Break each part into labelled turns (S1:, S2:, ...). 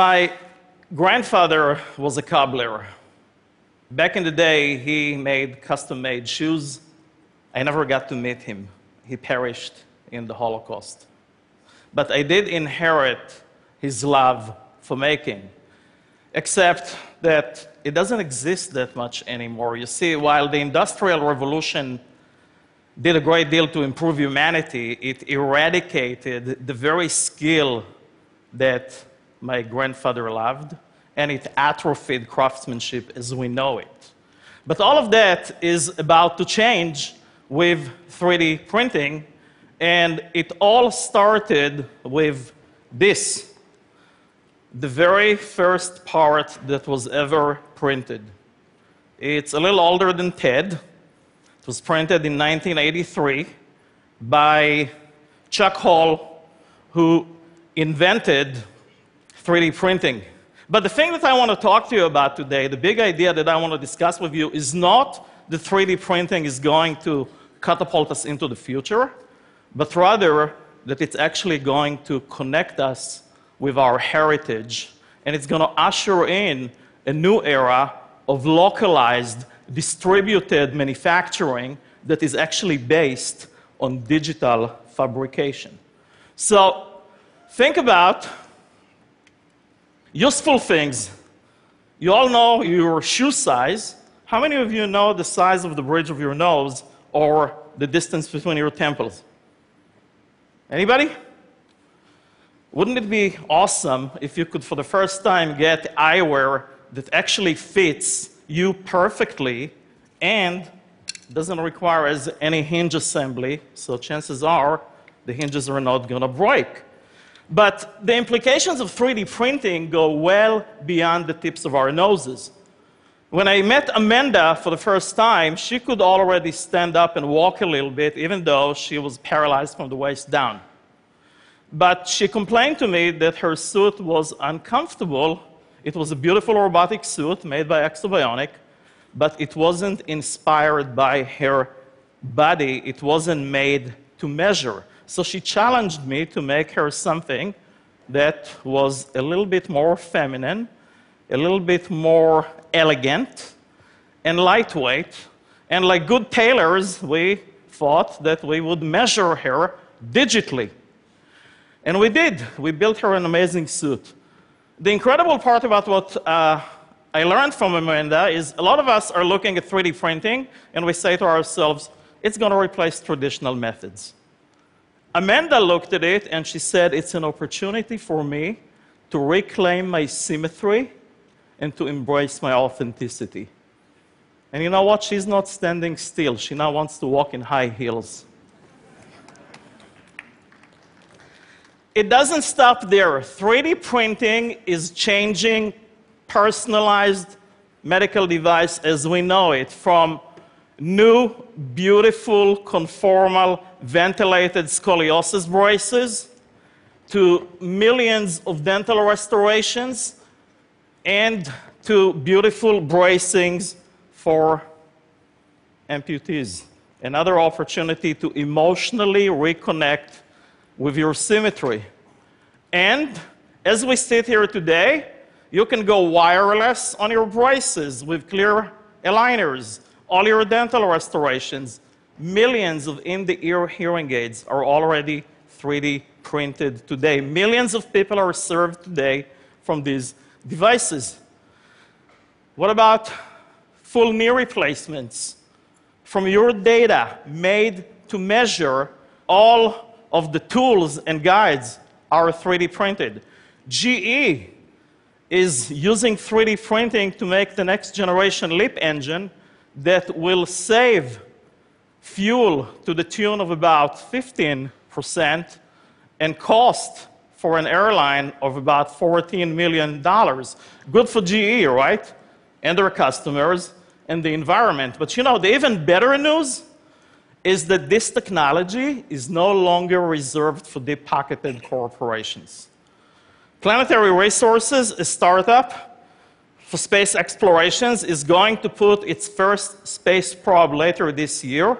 S1: My grandfather was a cobbler. Back in the day, he made custom made shoes. I never got to meet him. He perished in the Holocaust. But I did inherit his love for making, except that it doesn't exist that much anymore. You see, while the Industrial Revolution did a great deal to improve humanity, it eradicated the very skill that my grandfather loved, and it atrophied craftsmanship as we know it. But all of that is about to change with 3D printing, and it all started with this the very first part that was ever printed. It's a little older than TED. It was printed in 1983 by Chuck Hull, who invented 3D printing. But the thing that I want to talk to you about today, the big idea that I want to discuss with you, is not that 3D printing is going to catapult us into the future, but rather that it's actually going to connect us with our heritage, and it's going to usher in a new era of localized, distributed manufacturing that is actually based on digital fabrication. So, think about useful things. You all know your shoe size. How many of you know the size of the bridge of your nose or the distance between your temples? Anybody? Wouldn't it be awesome if you could, for the first time, get eyewear that actually fits you perfectly and doesn't require as any hinge assembly, so chances are the hinges are not going to break. But the implications of 3D printing go well beyond the tips of our noses. When I met Amanda for the first time, she could already stand up and walk a little bit, even though she was paralyzed from the waist down. But she complained to me that her suit was uncomfortable. It was a beautiful robotic suit made by Exobionic, but it wasn't inspired by her body. It wasn't made to measure. So she challenged me to make her something that was a little bit more feminine, a little bit more elegant, and lightweight. And like good tailors, we thought that we would measure her digitally. And we did. We built her an amazing suit. The incredible part about what uh, I learned from Amanda is a lot of us are looking at 3D printing and we say to ourselves, it's going to replace traditional methods. Amanda looked at it and she said, it's an opportunity for me to reclaim my symmetry and to embrace my authenticity. And you know what? She's not standing still. She now wants to walk in high heels. It doesn't stop there. 3D printing is changing personalized medical device as we know it from new, beautiful, conformal, ventilated scoliosis braces to millions of dental restorations and to beautiful bracings for amputees. Another opportunity to emotionally reconnect with your symmetry. And as we sit here today, you can go wireless on your braces with clear aligners, all your dental restorations. Millions of in the ear hearing aids are already 3D printed today. Millions of people are served today from these devices. What about full knee replacements? From your data made to measure all of the tools and guides are 3D printed. GE is using 3D printing to make the next generation LEAP engine that will save fuel to the tune of about 15% and cost for an airline of about $14 million. Good for GE, right? And their customers and the environment. But you know, the even better news is that this technology is no longer reserved for deep pocketed corporations. Planetary Resources, a startup for space explorations, is going to put its first space probe later this year.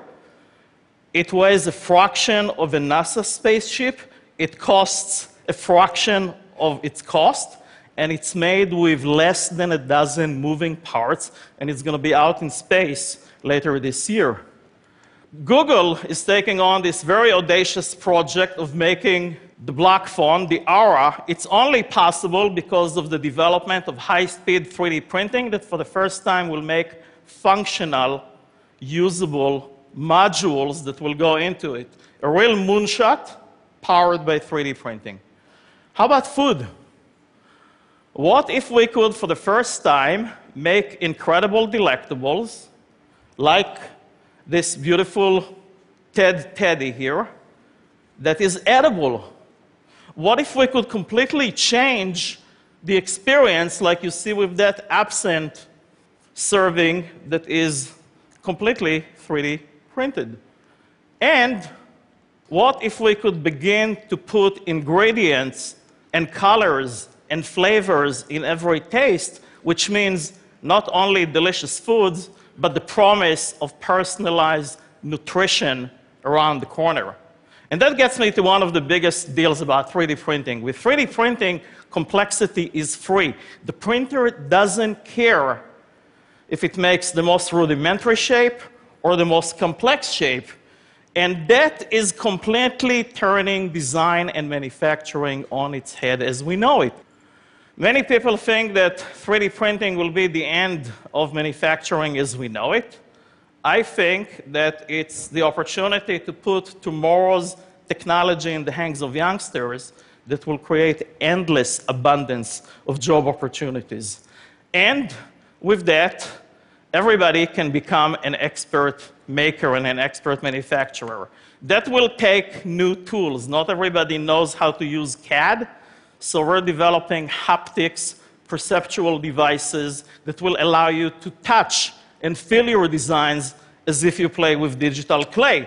S1: It weighs a fraction of a NASA spaceship. It costs a fraction of its cost. and it's made with less than a dozen moving parts, and it's going to be out in space later this year. Google is taking on this very audacious project of making the block phone, the Ara. It's only possible because of the development of high speed 3D printing that, for the first time, will make functional, usable modules that will go into it. A real moonshot powered by 3D printing. How about food? What if we could, for the first time, make incredible delectables like this beautiful TED Teddy here that is edible? What if we could completely change the experience, like you see with that absinthe serving that is completely 3D printed? And what if we could begin to put ingredients and colors and flavors in every taste, which means not only delicious foods, but the promise of personalized nutrition around the corner. And that gets me to one of the biggest deals about 3D printing. With 3D printing, complexity is free. The printer doesn't care if it makes the most rudimentary shape or the most complex shape. And that is completely turning design and manufacturing on its head as we know it. Many people think that 3D printing will be the end of manufacturing as we know it. I think that it's the opportunity to put tomorrow's technology in the hands of youngsters that will create endless abundance of job opportunities. And with that, everybody can become an expert maker and an expert manufacturer. That will take new tools. Not everybody knows how to use CAD, so we're developing haptics, perceptual devices that will allow you to touch and feel your designs as if you play with digital clay.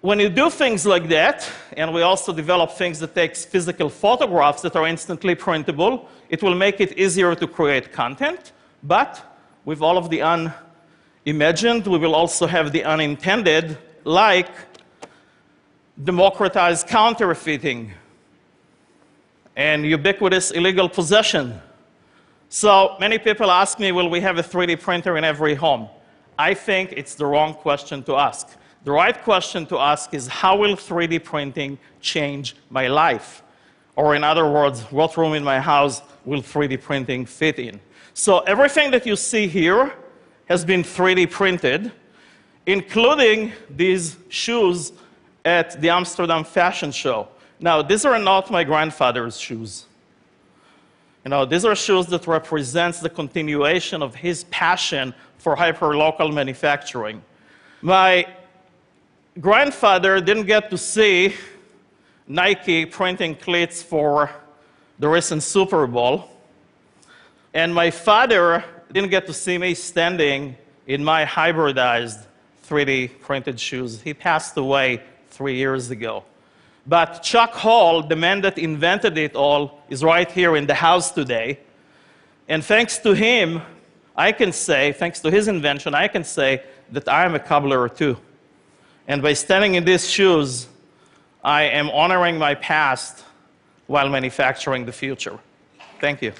S1: When you do things like that, and we also develop things that takes physical photographs that are instantly printable, it will make it easier to create content, but with all of the unimagined, we will also have the unintended, like democratized counterfeiting and ubiquitous illegal possession. So many people ask me, will we have a 3D printer in every home? I think it's the wrong question to ask. The right question to ask is, how will 3D printing change my life? Or in other words, what room in my house will 3D printing fit in? So everything that you see here has been 3D printed, including these shoes at the Amsterdam Fashion Show. Now, these are not my grandfather's shoes. You know, these are shoes that represents the continuation of his passion for hyperlocal manufacturing. My grandfather didn't get to see Nike printing cleats for the recent Super Bowl. And my father didn't get to see me standing in my hybridized 3D printed shoes. He passed away three years ago. But Chuck Hull, the man that invented it all, is right here in the house today. And thanks to him, I can say, thanks to his invention, I can say that I am a cobbler too. And by standing in these shoes, I am honoring my past while manufacturing the future. Thank you.